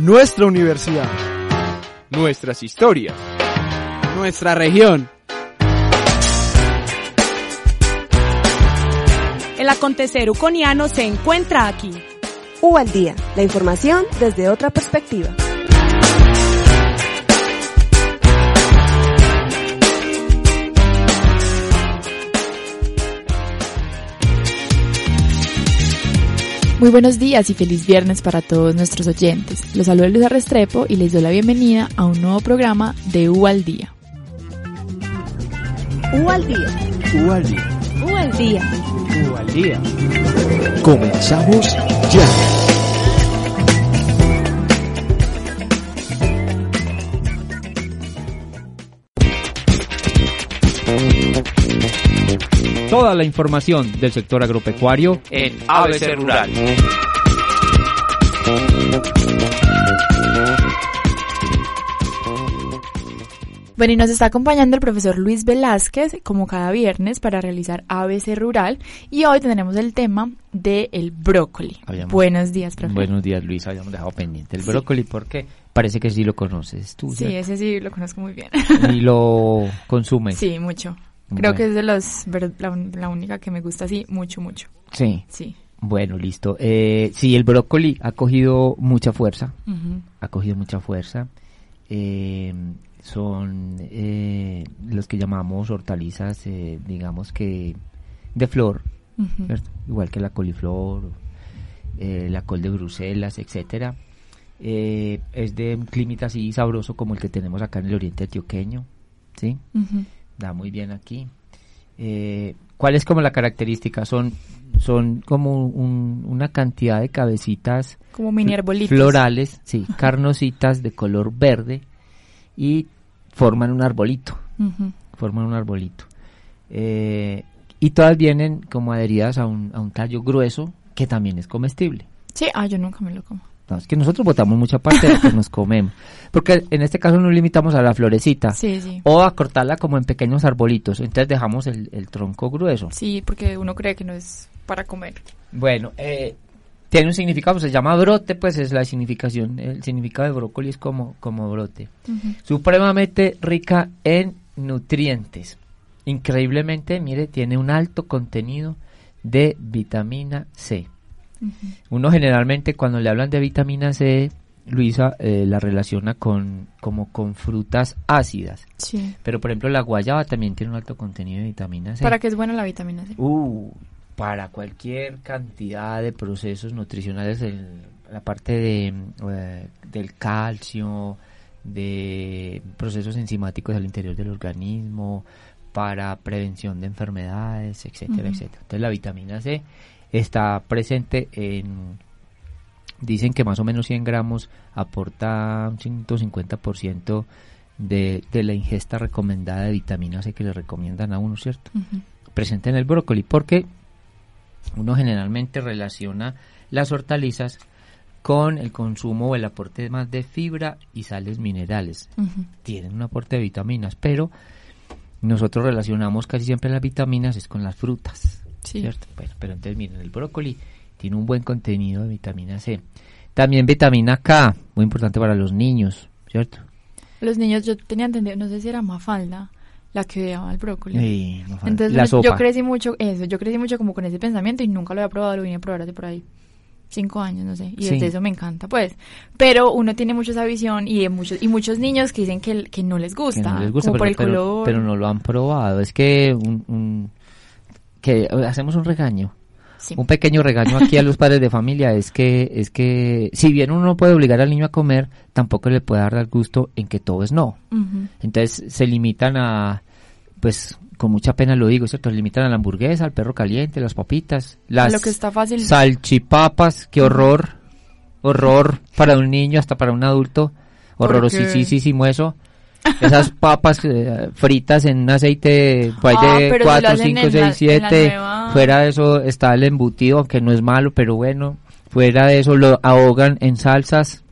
Nuestra universidad. Nuestras historias. Nuestra región. El acontecer uconiano se encuentra aquí. U al día, la información desde otra perspectiva. Muy buenos días y feliz viernes para todos nuestros oyentes. Los saluda Luisa Restrepo y les doy la bienvenida a un nuevo programa de U al Día. U al día. U al día. U al día. U al día. Comenzamos ya. Toda la información del sector agropecuario en ABC Rural. Bueno, y nos está acompañando el profesor Luis Velázquez, como cada viernes, para realizar ABC Rural. Y hoy tendremos el tema del brócoli. Habíamos- Buenos días, profesor. Buenos días, Luis. Habíamos dejado pendiente el brócoli porque parece que sí lo conoces tú. Sí, ¿cierto? ese sí lo conozco muy bien. Y lo consumes. Sí, mucho. Creo Bueno. que es de ver- la, la única que me gusta así, mucho, mucho. Sí. Sí. Bueno, listo. Eh, sí, el brócoli ha cogido mucha fuerza. Ha cogido mucha fuerza. Eh, son eh, los que llamamos hortalizas, eh, digamos que de flor, igual que la coliflor, eh, la col de Bruselas, etcétera. Eh, es de un clima así sabroso como el que tenemos acá en el oriente antioqueño, ¿sí? Ujú. Da muy bien aquí. Eh, ¿Cuál es como la característica? Son, son como un- una cantidad de cabecitas Como mini arbolitos. florales, sí, carnositas de color verde y forman un arbolito forman un arbolito. Eh, y todas vienen como adheridas a un, a un tallo grueso que también es comestible. Sí, ah, yo nunca me lo como. No, es que nosotros botamos mucha parte de lo que nos comemos. Porque en este caso nos limitamos a la florecita. Sí, sí. O a cortarla como en pequeños arbolitos. Entonces dejamos el, el tronco grueso. Sí, porque uno cree que no es para comer. Bueno, eh, tiene un significado, se llama brote, pues es la significación. El significado de brócoli es como, como brote. Ujú. supremamente rica en nutrientes. Increíblemente, mire, tiene un alto contenido de vitamina C. Uno generalmente cuando le hablan de vitamina C, Luisa eh, la relaciona con como con frutas ácidas. Sí. Pero por ejemplo la guayaba también tiene un alto contenido de vitamina C. ¿Para qué es buena la vitamina C? Uh, para cualquier cantidad de procesos nutricionales, el- la parte de, eh, del calcio, de procesos enzimáticos al interior del organismo, para prevención de enfermedades, etcétera, etcétera. Entonces la vitamina C está presente en, dicen que más o menos 100 gramos aporta un 150% de, de la ingesta recomendada de vitamina C que le recomiendan a uno, ¿cierto? Presente en el brócoli porque uno generalmente relaciona las hortalizas con el consumo o el aporte más de fibra y sales minerales. Tienen un aporte de vitaminas, pero nosotros relacionamos casi siempre las vitaminas es con las frutas. Sí. ¿cierto? Bueno, pero entonces miren, el brócoli tiene un buen contenido de vitamina C. También vitamina K, muy importante para los niños, ¿cierto? Los niños, yo tenía entendido, no sé si era Mafalda la que daba el brócoli. Sí. Entonces la sopa. yo crecí mucho, eso, yo crecí mucho como con ese pensamiento y nunca lo había probado, lo vine a probar hace por ahí cinco años, no sé, y Sí. desde eso me encanta, pues. Pero uno tiene mucho esa visión y de muchos y muchos niños que dicen que, que no les que gusta, no les gusta, como por el pero- color. pero no lo han probado. Es que un, un- que hacemos un regaño. Sí. Un pequeño regaño aquí a los padres de familia es que es que si bien uno no puede obligar al niño a comer, tampoco le puede dar el gusto en que todo es no. Entonces se limitan a pues con mucha pena lo digo, ¿cierto? Limitan a la hamburguesa, al perro caliente, las papitas, las lo que está fácil. salchipapas, qué horror, horror para un niño, hasta para un adulto, horrorosísimo eso. Esas papas eh, fritas en un aceite pues, Ah, de pero si lo 4, hacen 5, en 6, la- en la 7. nueva- Fuera de eso está el embutido, aunque no es malo, pero bueno. Fuera de eso lo ahogan en salsas.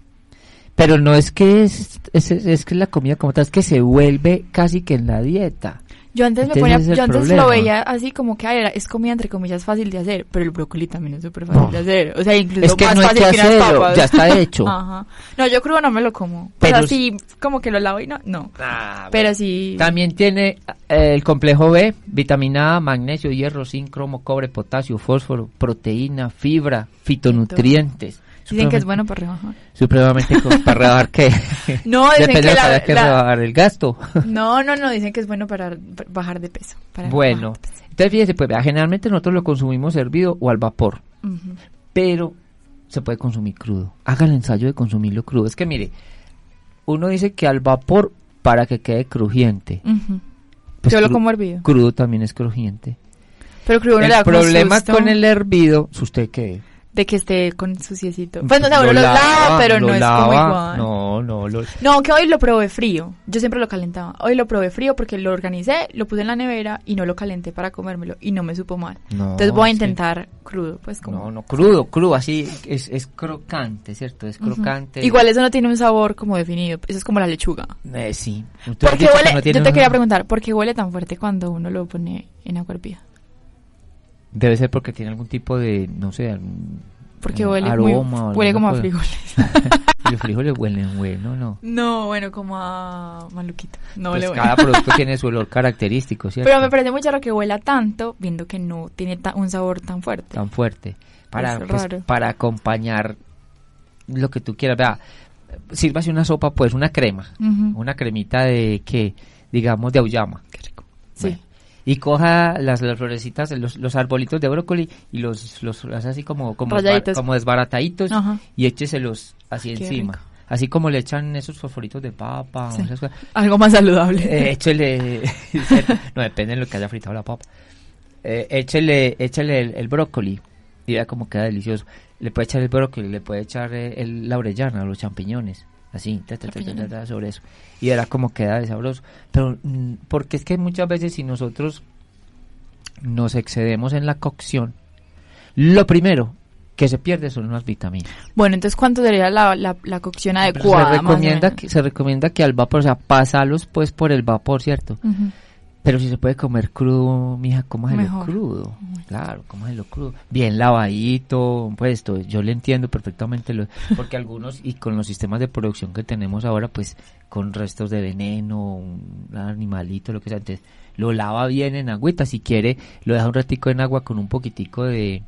Pero no es que es, es, es que la comida como tal, es que se vuelve casi que en la dieta. Yo antes me ponía, yo antes problema. lo veía así como que ay, era, es comida entre comillas fácil de hacer, pero el brócoli también es súper fácil No. de hacer. O sea, incluso Es que más no hay fácil que papas. ya está hecho. Ajá. No, yo crudo no me lo como. Pero Pero s- sí, como que lo lavo y no, no. Pero sí. También tiene eh, el complejo B, vitamina A, magnesio, hierro, zinc, cromo, cobre, potasio, fósforo, proteína, fibra, fitonutrientes. Dicen que es bueno para rebajar. Supremamente para rebajar que No, dicen depende que la- para la- rebajar el gasto. No, no, no, dicen que es bueno para, bajar de peso. para bueno, bajar de peso. entonces fíjese, pues vea, generalmente nosotros lo consumimos hervido o al vapor, pero se puede consumir crudo. Haga el ensayo de consumirlo crudo. Es que mire, uno dice que al vapor para que quede crujiente. Pues Yo lo como hervido. Crudo también es crujiente. Pero crudo no el le da problema con el hervido, ¿usted qué? De que esté con suciecito. Pues no, uno lo lava, pero lo no es como igual. No, no, lo- No, que hoy lo probé frío. Yo siempre lo calentaba. Hoy lo probé frío porque lo organicé, lo puse en la nevera y no lo calenté para comérmelo y no me supo mal. No, Entonces voy a intentar crudo, pues como. No, no, crudo, crudo, así es, es crocante, ¿cierto? Es crocante. Igual eso no tiene un sabor como definido. Eso es como la lechuga. Eh, sí. ¿Por qué huele? no Yo te un- quería preguntar, ¿por qué huele tan fuerte cuando uno lo pone en agua hervida? Debe ser porque tiene algún tipo de, no sé, algún Porque huele muy, aroma o huele como a frijoles. Los frijoles huelen bueno, ¿no? No, bueno, como a maluquito. No Pues bueno. cada producto tiene su olor característico, ¿cierto? Pero me parece muy raro que huela tanto, viendo que no tiene un sabor tan fuerte. tan fuerte para Es pues, para acompañar lo que tú quieras vea sírvase una sopa pues una crema una cremita de que digamos de auyama Qué rico. Sí. Bueno, y coja las, las florecitas los, los arbolitos de brócoli y los los hace así como como, como desbarataditos Ajá. y écheselos así Qué encima rico. así como le echan esos fosforitos de papa o Sí. esas cosas. Algo más saludable. Eh, échele no depende de lo que haya fritado la papa eh, échele échele el, el brócoli y vea cómo queda delicioso le puede echar el brócoli le puede echar eh, el, la orellana los champiñones así ta, ta, ta, sobre eso. Y verá cómo queda de sabroso. Pero mm, porque es que muchas veces si nosotros nos excedemos en la cocción lo primero que se pierde son unas vitaminas. Bueno, entonces, ¿cuánto sería la, la, la cocción adecuada? se recomienda que se recomienda que al vapor o sea pasarlos pues por el vapor cierto Ujú. Pero si se puede comer crudo, mija, cómáselo Mejor. crudo. Claro, cómáselo crudo. Bien lavadito, pues esto, yo le entiendo perfectamente, lo, porque algunos, y con los sistemas de producción que tenemos ahora, pues con restos de veneno, un animalito, lo que sea, entonces lo lava bien en agüita, si quiere, lo deja un ratico en agua con un poquitico de,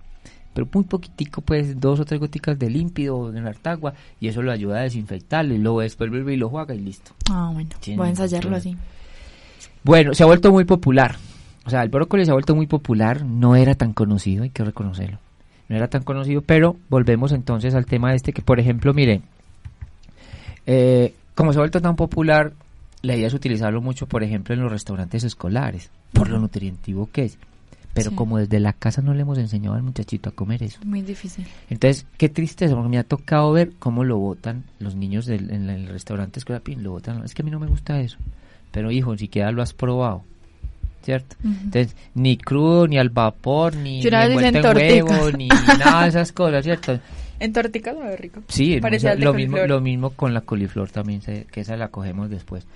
pero muy poquitico, pues dos o tres goticas de límpido en agua, y eso lo ayuda a desinfectarlo, y luego después vuelve y lo juega y listo. Ah, bueno. Voy a ensayarlo así. Bueno, se ha vuelto muy popular. O sea, el brócoli se ha vuelto muy popular. No era tan conocido, hay que reconocerlo. No era tan conocido, pero volvemos entonces al tema este que, por ejemplo, mire, eh, como se ha vuelto tan popular, la idea es utilizarlo mucho, por ejemplo, en los restaurantes escolares, por lo nutritivo que es. Pero Sí. como desde la casa no le hemos enseñado al muchachito a comer eso. Muy difícil. Entonces, qué tristeza, porque me ha tocado ver cómo lo botan los niños del, en el restaurante escolar, lo botan. Es que a mí no me gusta eso. Pero hijo, ni siquiera lo has probado. ¿Cierto? Entonces, ni crudo, ni al vapor, ni, Yo ni en huevo, ni nada de esas cosas, ¿cierto? En torticas sabe rico. Sí, o sea, lo, mismo, lo mismo con la coliflor también, se- que esa la cogemos después.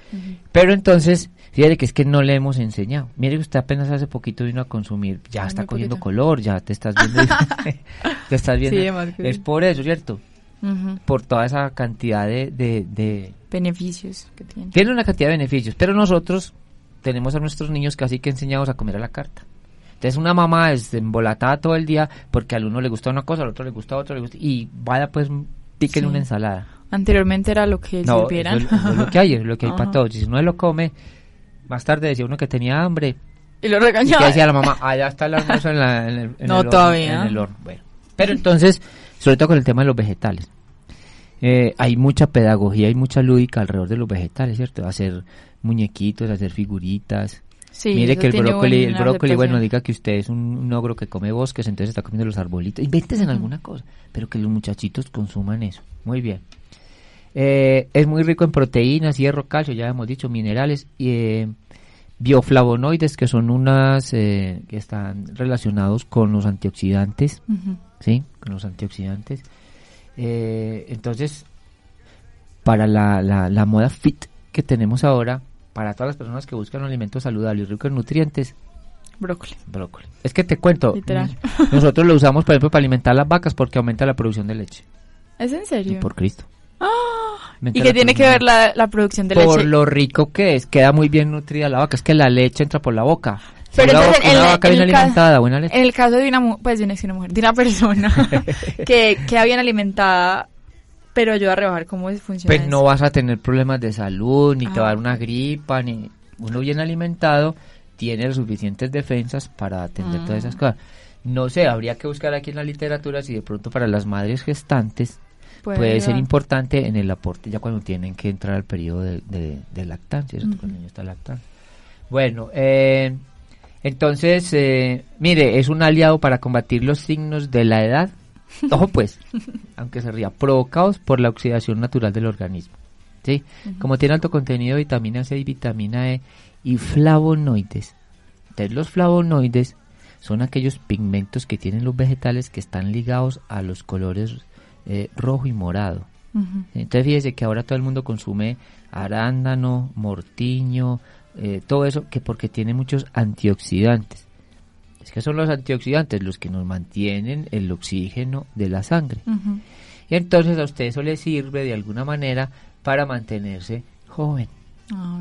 Pero entonces, fíjate que es que no le hemos enseñado. Mire que usted apenas hace poquito vino a consumir, ya Ay, está cogiendo poquito. color, ya te estás viendo. te estás viendo. Sí, es por eso, ¿cierto? Por toda esa cantidad de, de, de- Beneficios que tiene. Tiene una cantidad de beneficios, pero nosotros tenemos a nuestros niños casi que enseñados a comer a la carta. Entonces una mamá es embolatada todo el día porque al uno le gusta una cosa, al otro le gusta otra, le gusta, y vaya pues piquen Sí. una ensalada. Anteriormente era lo que No, sirvieran. eso, es- eso es lo que hay, es lo que hay para todos. Y si uno lo come, más tarde decía uno que tenía hambre, Y lo y regañaba. decía la mamá, allá está el almuerzo en, la- en el, en No, el horno, todavía. en el horno". Bueno, pero entonces, sobre todo con el tema de los vegetales. Eh, hay mucha pedagogía y mucha lúdica alrededor de los vegetales, ¿cierto? Hacer muñequitos, hacer figuritas. Sí, Mire que el brócoli, el brócoli, bueno, diga que usted es un, un ogro que come bosques, entonces está comiendo los arbolitos. Invéntese en alguna cosa, pero que los muchachitos consuman eso. Muy bien. Eh, es muy rico en proteínas, hierro, calcio, ya hemos dicho, minerales y eh, bioflavonoides, que son unas eh, que están relacionados con los antioxidantes. ¿sí? Con los antioxidantes. Eh, entonces, para la, la, la moda fit que tenemos ahora, para todas las personas que buscan un alimento saludable y rico en nutrientes, Brócoli. brócoli. Es que te cuento, Literal. nosotros lo usamos, por ejemplo, para alimentar las vacas porque aumenta la producción de leche. ¿Es en Y serio? por Cristo. Aumenta ¿Y qué la tiene que ver la, la producción de Por leche? lo rico que es, queda muy bien nutrida la vaca. Es que la leche entra por la boca. Pero una, entonces, en vaca en bien el caso- alimentada, buena leche. En el caso de una pues de una, de una mujer, de una persona que queda bien alimentada, pero ayuda a rebajar cómo funciona Pues eso? no vas a tener problemas de salud, ni te va a dar Ah. una gripa, ni uno bien alimentado tiene las suficientes defensas para atender todas esas Ah. cosas. No sé, habría que buscar aquí en la literatura si de pronto para las madres gestantes puede, ser importante en el aporte ya cuando tienen que entrar al periodo de, de- de lactancia, ¿cierto? Cuando el niño está lactando. Bueno, eh, entonces, eh, mire, es un aliado para combatir los signos de la edad. Ojo pues, aunque se ría, provocados por la oxidación natural del organismo. ¿sí? Como tiene alto contenido de vitamina C y vitamina E y flavonoides. Entonces los flavonoides son aquellos pigmentos que tienen los vegetales que están ligados a los colores eh, rojo y morado. Ujú. Entonces fíjese que ahora todo el mundo consume arándano, mortiño, eh, todo eso que porque tiene muchos antioxidantes. Es que son los antioxidantes los que nos mantienen el oxígeno de la sangre. Y entonces a usted eso le sirve de alguna manera para mantenerse joven. Ah.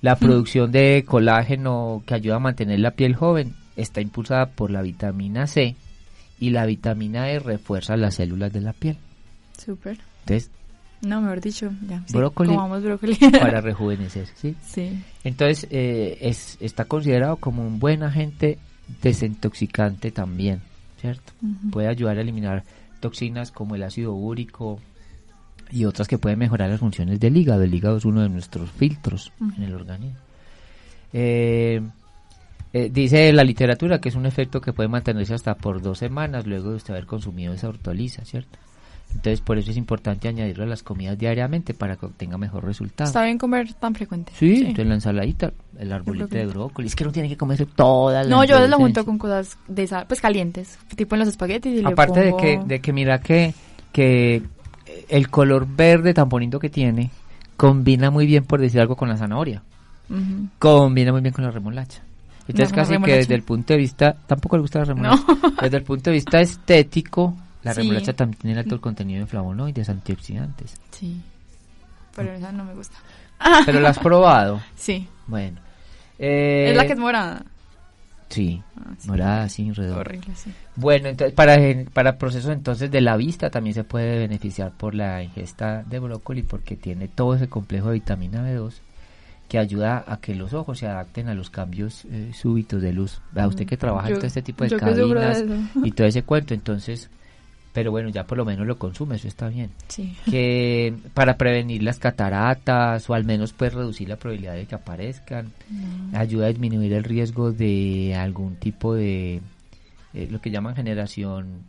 La producción de colágeno que ayuda a mantener la piel joven está impulsada por la vitamina C y la vitamina E refuerza las células de la piel. Súper. Entonces, No, mejor dicho, ya. Sí, Brócoli. Comamos brócoli. para rejuvenecer, ¿sí? sí. Entonces, eh, es, está considerado como un buen agente desintoxicante también, ¿cierto? Puede ayudar a eliminar toxinas como el ácido úrico y otras que pueden mejorar las funciones del hígado. El hígado es uno de nuestros filtros en el organismo. Eh, eh, dice la literatura que es un efecto que puede mantenerse hasta por dos semanas luego de usted haber consumido esa hortaliza, ¿cierto? Entonces, por eso es importante añadirlo a las comidas diariamente para que obtenga mejor resultado. Está bien comer tan frecuente. Sí, entonces la ensaladita, el arbolito de brócoli. Es que no tiene que comerse todas No, yo lo junto con cosas de sal, pues calientes, tipo en los espaguetis y le Aparte de pongo- que, de que mira que, que el color verde tan bonito que tiene combina muy bien, por decir algo, con la zanahoria. Combina muy bien con la remolacha. Entonces casi que desde el punto de vista, tampoco le gusta la remolacha, desde el punto de vista estético, la Sí. remolacha también tiene alto contenido de flavonoides, antioxidantes. Sí. Pero esa no me gusta. Pero la has probado. Sí. Bueno. Eh, es la que es morada. Sí, Ah, sí. morada así, redonda. Horrible, sí. Bueno, entonces para, para procesos entonces de la vista también se puede beneficiar por la ingesta de brócoli porque tiene todo ese complejo de vitamina B2 que ayuda a que los ojos se adapten a los cambios eh, súbitos de luz. Vea usted que trabaja en todo este tipo de cabinas y todo ese cuento, entonces, pero bueno, ya por lo menos lo consume, eso está bien. Sí. Que para prevenir las cataratas o al menos pues reducir la probabilidad de que aparezcan, ayuda a disminuir el riesgo de algún tipo de eh, lo que llaman generación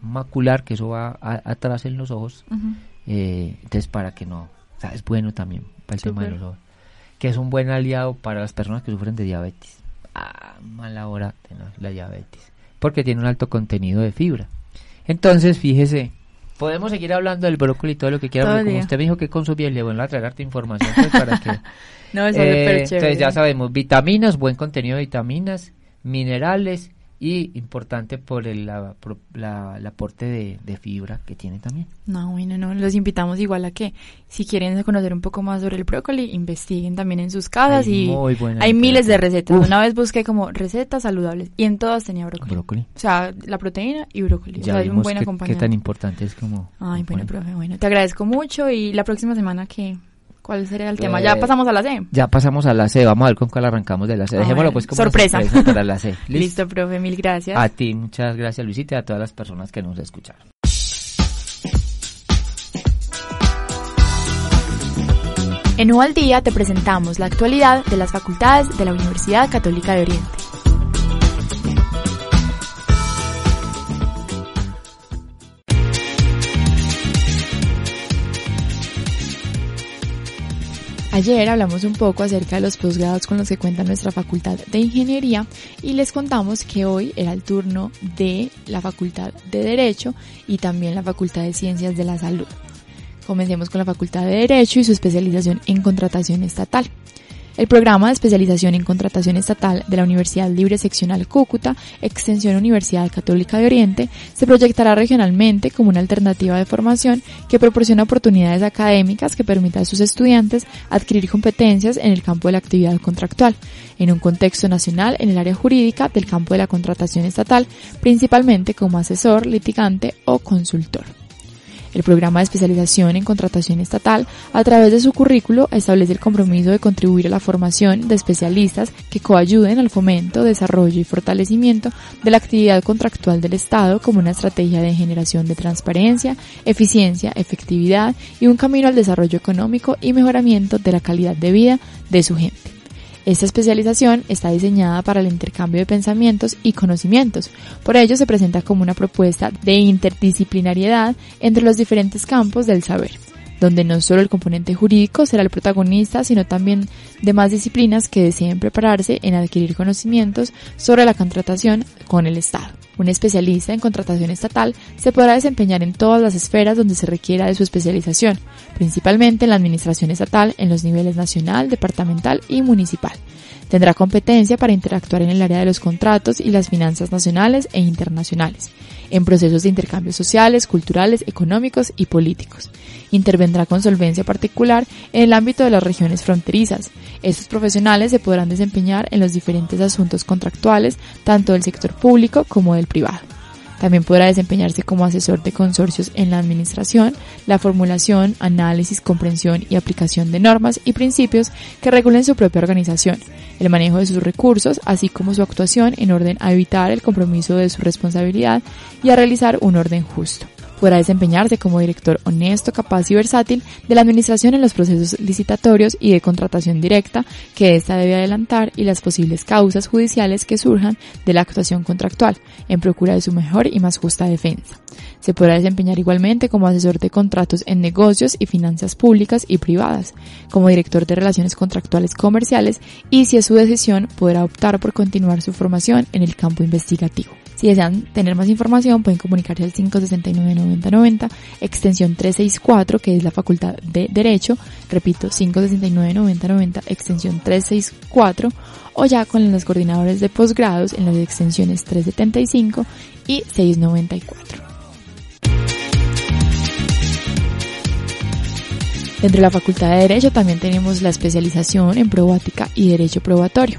macular, que eso va a- atrás en los ojos, eh, entonces para que no, o sea, es bueno también para el tema de los ojos, que es un buen aliado para las personas que sufren de diabetes. Ah, mala hora tener la diabetes, porque tiene un alto contenido de fibra. Entonces, fíjese, podemos seguir hablando del brócoli y todo lo que quiera, el como usted me dijo que consumía, le voy a traer harta información pues, para que... No, es Eh, chévere. entonces ya sabemos, vitaminas, buen contenido de vitaminas, minerales y importante por el la- pro- la- el aporte de, de fibra que tiene también. No, bueno, no, los invitamos igual a que si quieren conocer un poco más sobre el brócoli, investiguen también en sus casas Hay y muy hay miles de recetas. Uf. Una vez busqué como recetas saludables y en todas tenía brócoli. Brócoli. O sea, la proteína y brócoli. o Ya sea, es un vimos buen qué, qué tan importante es como... Ay, bueno, profe, bueno, te agradezco mucho y la próxima semana que ¿cuál sería el tema? Eh, Ya pasamos a la C. Ya pasamos a la C, vamos a ver con cuál arrancamos de la C. Ah, Dejémoslo pues como una Sorpresa. para la C. Listo, profe, mil gracias. A ti, muchas gracias Luisita y a todas las personas que nos escucharon. En U al Día te presentamos la actualidad de las facultades de la Universidad Católica de Oriente. Ayer hablamos un poco acerca de los posgrados con los que cuenta nuestra facultad de ingeniería y les contamos que hoy era el turno de la facultad de derecho y también la facultad de ciencias de la salud. Comencemos con la facultad de derecho y su especialización en contratación estatal. El programa de especialización en contratación estatal de la Universidad Libre Seccional Cúcuta, Extensión Universidad Católica de Oriente, se proyectará regionalmente como una alternativa de formación que proporciona oportunidades académicas que permitan a sus estudiantes adquirir competencias en el campo de la actividad contractual, en un contexto nacional en el área jurídica del campo de la contratación estatal, principalmente como asesor, litigante o consultor. El programa de especialización en contratación estatal, a través de su currículo, establece el compromiso de contribuir a la formación de especialistas que coayuden al fomento, desarrollo y fortalecimiento de la actividad contractual del Estado como una estrategia de generación de transparencia, eficiencia, efectividad y un camino al desarrollo económico y mejoramiento de la calidad de vida de su gente. Esta especialización está diseñada para el intercambio de pensamientos y conocimientos. Por ello se presenta como una propuesta de interdisciplinariedad entre los diferentes campos del saber donde no solo el componente jurídico será el protagonista, sino también demás disciplinas que deseen prepararse en adquirir conocimientos sobre la contratación con el Estado. Un especialista en contratación estatal se podrá desempeñar en todas las esferas donde se requiera de su especialización, principalmente en la administración estatal en los niveles nacional, departamental y municipal. Tendrá competencia para interactuar en el área de los contratos y las finanzas nacionales e internacionales, en procesos de intercambios sociales, culturales, económicos y políticos. Intervendrá con solvencia particular en el ámbito de las regiones fronterizas. Estos profesionales se podrán desempeñar en los diferentes asuntos contractuales, tanto del sector público como del privado. También podrá desempeñarse como asesor de consorcios en la administración, la formulación, análisis, comprensión y aplicación de normas y principios que regulen su propia organización, el manejo de sus recursos, así como su actuación en orden a evitar el compromiso de su responsabilidad y a realizar un orden justo podrá desempeñarse como director honesto, capaz y versátil de la administración en los procesos licitatorios y de contratación directa que ésta debe adelantar y las posibles causas judiciales que surjan de la actuación contractual, en procura de su mejor y más justa defensa. Se podrá desempeñar igualmente como asesor de contratos en negocios y finanzas públicas y privadas, como director de relaciones contractuales comerciales y si es su decisión podrá optar por continuar su formación en el campo investigativo. Si desean tener más información, pueden comunicarse al 569-9090, extensión 364, que es la Facultad de Derecho, repito, 569-9090, extensión 364, o ya con los coordinadores de posgrados en las extensiones 375 y 694. Dentro de la Facultad de Derecho también tenemos la especialización en probática y derecho probatorio.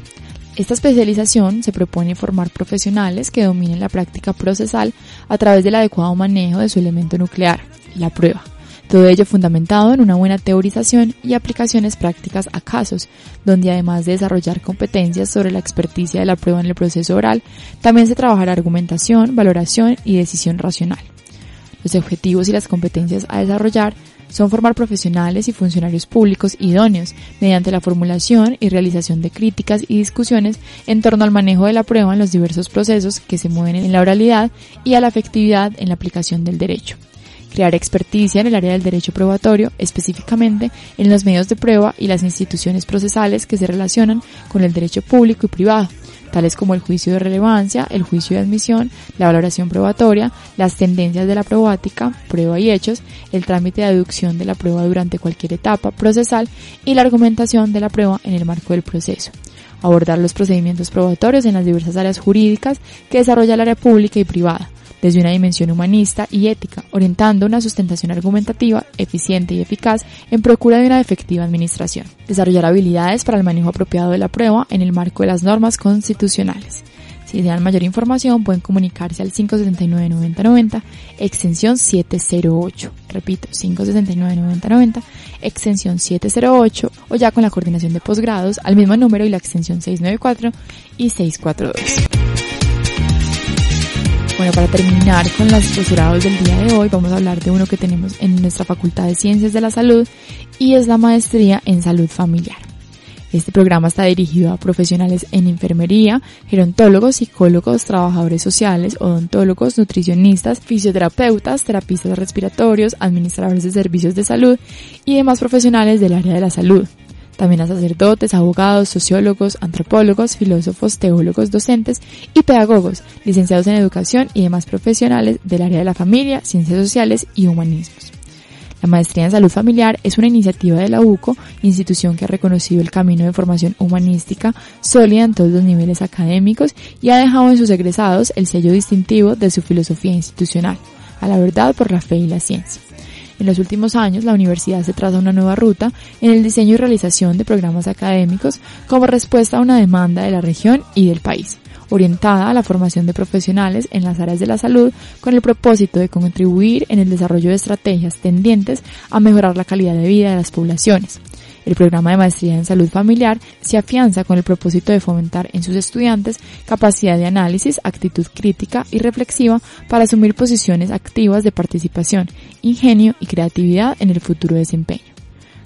Esta especialización se propone formar profesionales que dominen la práctica procesal a través del adecuado manejo de su elemento nuclear, la prueba. Todo ello fundamentado en una buena teorización y aplicaciones prácticas a casos, donde además de desarrollar competencias sobre la experticia de la prueba en el proceso oral, también se trabajará argumentación, valoración y decisión racional. Los objetivos y las competencias a desarrollar son formar profesionales y funcionarios públicos idóneos mediante la formulación y realización de críticas y discusiones en torno al manejo de la prueba en los diversos procesos que se mueven en la oralidad y a la efectividad en la aplicación del derecho. Crear experticia en el área del derecho probatorio, específicamente en los medios de prueba y las instituciones procesales que se relacionan con el derecho público y privado, tales como el juicio de relevancia, el juicio de admisión, la valoración probatoria, las tendencias de la probática, prueba y hechos, el trámite de aducción de la prueba durante cualquier etapa procesal y la argumentación de la prueba en el marco del proceso. Abordar los procedimientos probatorios en las diversas áreas jurídicas que desarrolla el área pública y privada desde una dimensión humanista y ética, orientando una sustentación argumentativa eficiente y eficaz en procura de una efectiva administración. Desarrollar habilidades para el manejo apropiado de la prueba en el marco de las normas constitucionales. Si desean mayor información pueden comunicarse al 569-9090, extensión 708. Repito, 569-9090, extensión 708 o ya con la coordinación de posgrados al mismo número y la extensión 694 y 642. Bueno, para terminar con los posgrados del día de hoy, vamos a hablar de uno que tenemos en nuestra Facultad de Ciencias de la Salud y es la maestría en salud familiar. Este programa está dirigido a profesionales en enfermería, gerontólogos, psicólogos, trabajadores sociales, odontólogos, nutricionistas, fisioterapeutas, terapistas respiratorios, administradores de servicios de salud y demás profesionales del área de la salud. También a sacerdotes, abogados, sociólogos, antropólogos, filósofos, teólogos, docentes y pedagogos, licenciados en educación y demás profesionales del área de la familia, ciencias sociales y humanismos. La Maestría en Salud Familiar es una iniciativa de la UCO, institución que ha reconocido el camino de formación humanística sólida en todos los niveles académicos y ha dejado en sus egresados el sello distintivo de su filosofía institucional, a la verdad por la fe y la ciencia. En los últimos años, la universidad se traza una nueva ruta en el diseño y realización de programas académicos como respuesta a una demanda de la región y del país orientada a la formación de profesionales en las áreas de la salud con el propósito de contribuir en el desarrollo de estrategias tendientes a mejorar la calidad de vida de las poblaciones. El programa de maestría en salud familiar se afianza con el propósito de fomentar en sus estudiantes capacidad de análisis, actitud crítica y reflexiva para asumir posiciones activas de participación, ingenio y creatividad en el futuro desempeño.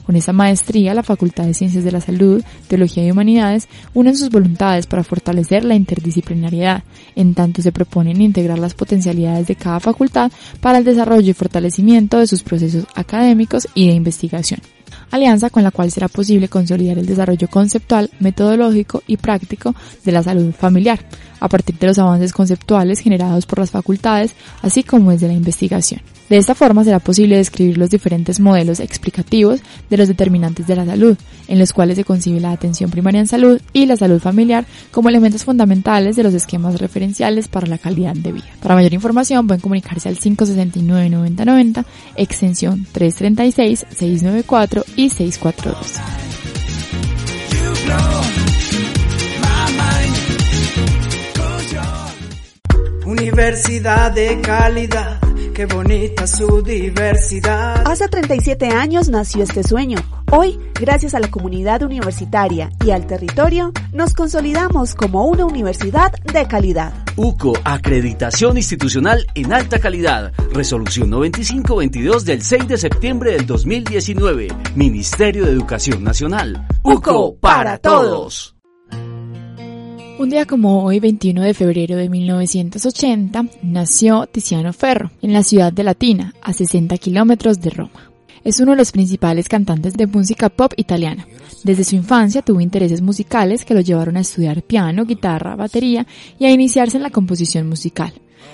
Con esa maestría, la Facultad de Ciencias de la Salud, Teología y Humanidades unen sus voluntades para fortalecer la interdisciplinariedad, en tanto se proponen integrar las potencialidades de cada facultad para el desarrollo y fortalecimiento de sus procesos académicos y de investigación alianza con la cual será posible consolidar el desarrollo conceptual, metodológico y práctico de la salud familiar, a partir de los avances conceptuales generados por las facultades, así como desde la investigación. De esta forma será posible describir los diferentes modelos explicativos de los determinantes de la salud, en los cuales se concibe la atención primaria en salud y la salud familiar como elementos fundamentales de los esquemas referenciales para la calidad de vida. Para mayor información pueden comunicarse al 569-9090, extensión 336, 694 y 642. Universidad de calidad qué bonita su diversidad. Hace 37 años nació este sueño. Hoy, gracias a la comunidad universitaria y al territorio, nos consolidamos como una universidad de calidad. UCO, acreditación institucional en alta calidad. Resolución 9522 del 6 de septiembre del 2019. Ministerio de Educación Nacional. UCO para todos. Un día como hoy, 21 de febrero de 1980, nació Tiziano Ferro en la ciudad de Latina, a 60 kilómetros de Roma. Es uno de los principales cantantes de música pop italiana. Desde su infancia tuvo intereses musicales que lo llevaron a estudiar piano, guitarra, batería y a iniciarse en la composición musical.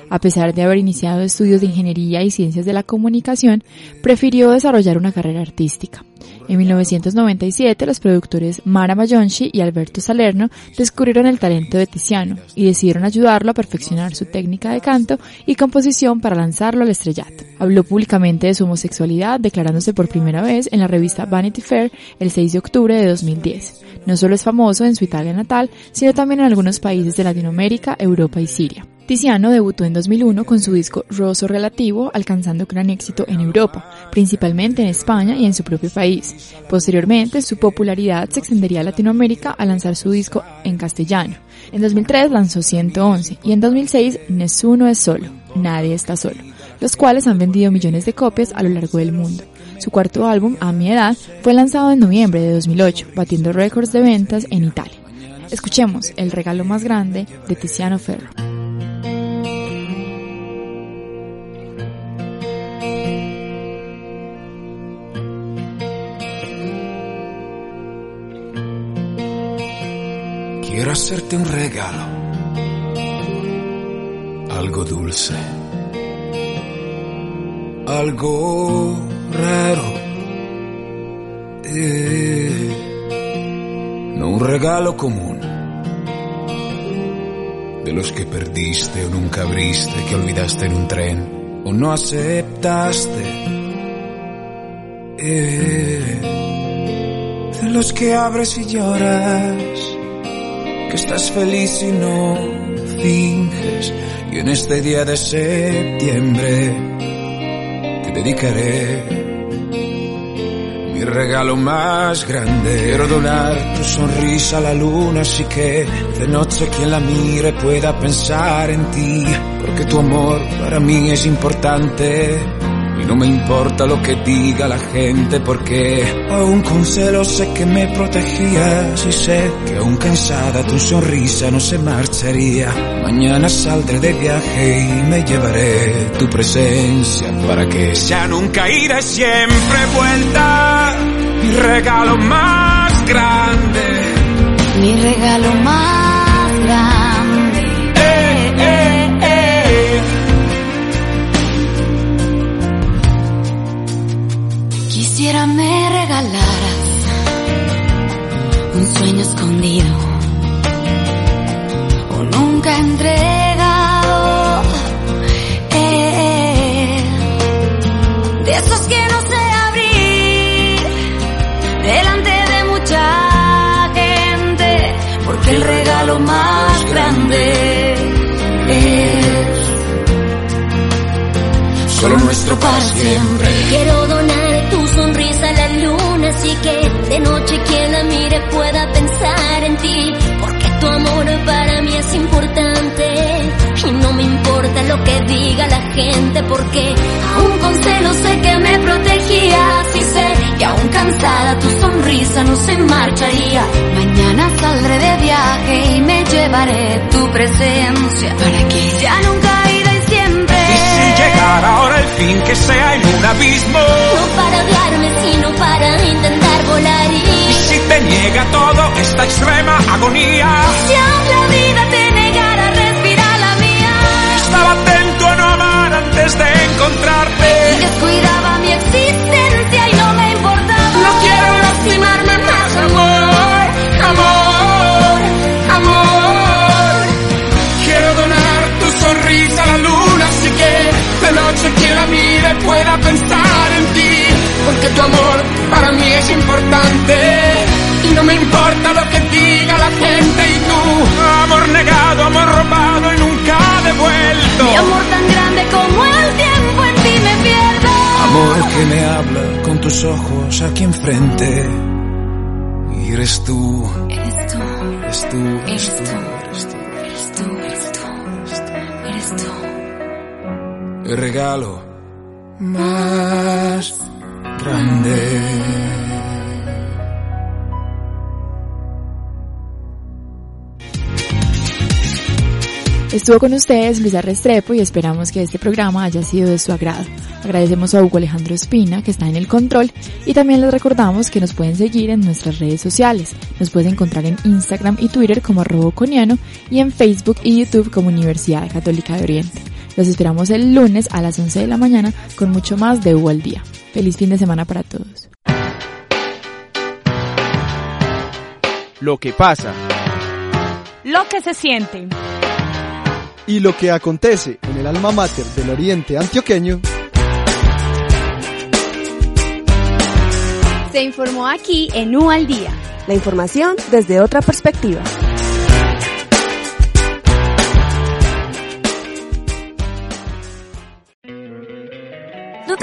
A pesar de haber iniciado estudios de ingeniería y ciencias de la comunicación, prefirió desarrollar una carrera artística. En 1997, los productores Mara Mayonchi y Alberto Salerno descubrieron el talento de Tiziano y decidieron ayudarlo a perfeccionar su técnica de canto y composición para lanzarlo al estrellato. Habló públicamente de su homosexualidad, declarándose por primera vez en la revista Vanity Fair el 6 de octubre de 2010. No solo es famoso en su Italia natal, sino también en algunos países de Latinoamérica, Europa y Siria. Tiziano debutó en 2001 con su disco Rosso Relativo, alcanzando gran éxito en Europa, principalmente en España y en su propio país. Posteriormente, su popularidad se extendería a Latinoamérica al lanzar su disco en castellano. En 2003 lanzó 111 y en 2006 Nessuno es solo, Nadie está solo, los cuales han vendido millones de copias a lo largo del mundo. Su cuarto álbum, A mi edad, fue lanzado en noviembre de 2008, batiendo récords de ventas en Italia. Escuchemos El regalo más grande de Tiziano Ferro. Un regalo, algo dulce, algo raro. Eh, no un regalo común, de los que perdiste o nunca abriste, que olvidaste en un tren o no aceptaste. Eh, de los que abres y lloras que estás feliz y no finges. Y en este día de septiembre te dedicaré mi regalo más grande. Quiero donar tu sonrisa a la luna, así que de noche quien la mire pueda pensar en ti, porque tu amor para mí es importante. No me importa lo que diga la gente porque aún con celos sé que me protegías y sé que aún cansada tu sonrisa no se marcharía. Mañana saldré de viaje y me llevaré tu presencia para que sea nunca ida siempre vuelta. Mi regalo más grande. Mi regalo más se marcharía. Mañana saldré de viaje y me llevaré tu presencia para que sea nunca ida y siempre. Y si llegara ahora el fin que sea en un abismo. No para odiarme, sino para intentar volar y... Y si te niega todo esta extrema agonía. Si aún la vida te negara, respira la mía. Estaba atento a no amar antes de encontrarte. Y mire pueda pensar en ti. Porque tu amor para mí es importante. Y no me importa lo que diga la gente y tú. Amor negado, amor robado y nunca devuelto. Mi amor tan grande como el tiempo en ti me pierdo. Amor que me habla con tus ojos aquí enfrente. Y eres tú, Eres tú, eres tú, eres Eres tú, tú. eres tú. eres tú, eres tú, eres tú. El regalo más grande. Estuvo con ustedes Luisa Restrepo y esperamos que este programa haya sido de su agrado. Agradecemos a Hugo Alejandro Espina, que está en el control, y también les recordamos que nos pueden seguir en nuestras redes sociales. Nos pueden encontrar en Instagram y Twitter como arroba coniano y en Facebook y YouTube como Universidad Católica de Oriente. Los esperamos el lunes a las 11 de la mañana con mucho más de Hugo al Día. Feliz fin de semana para todos. Lo que pasa Lo que se siente. y lo que acontece en el alma mater del oriente antioqueño Se informó aquí en U al Día. La información desde otra perspectiva.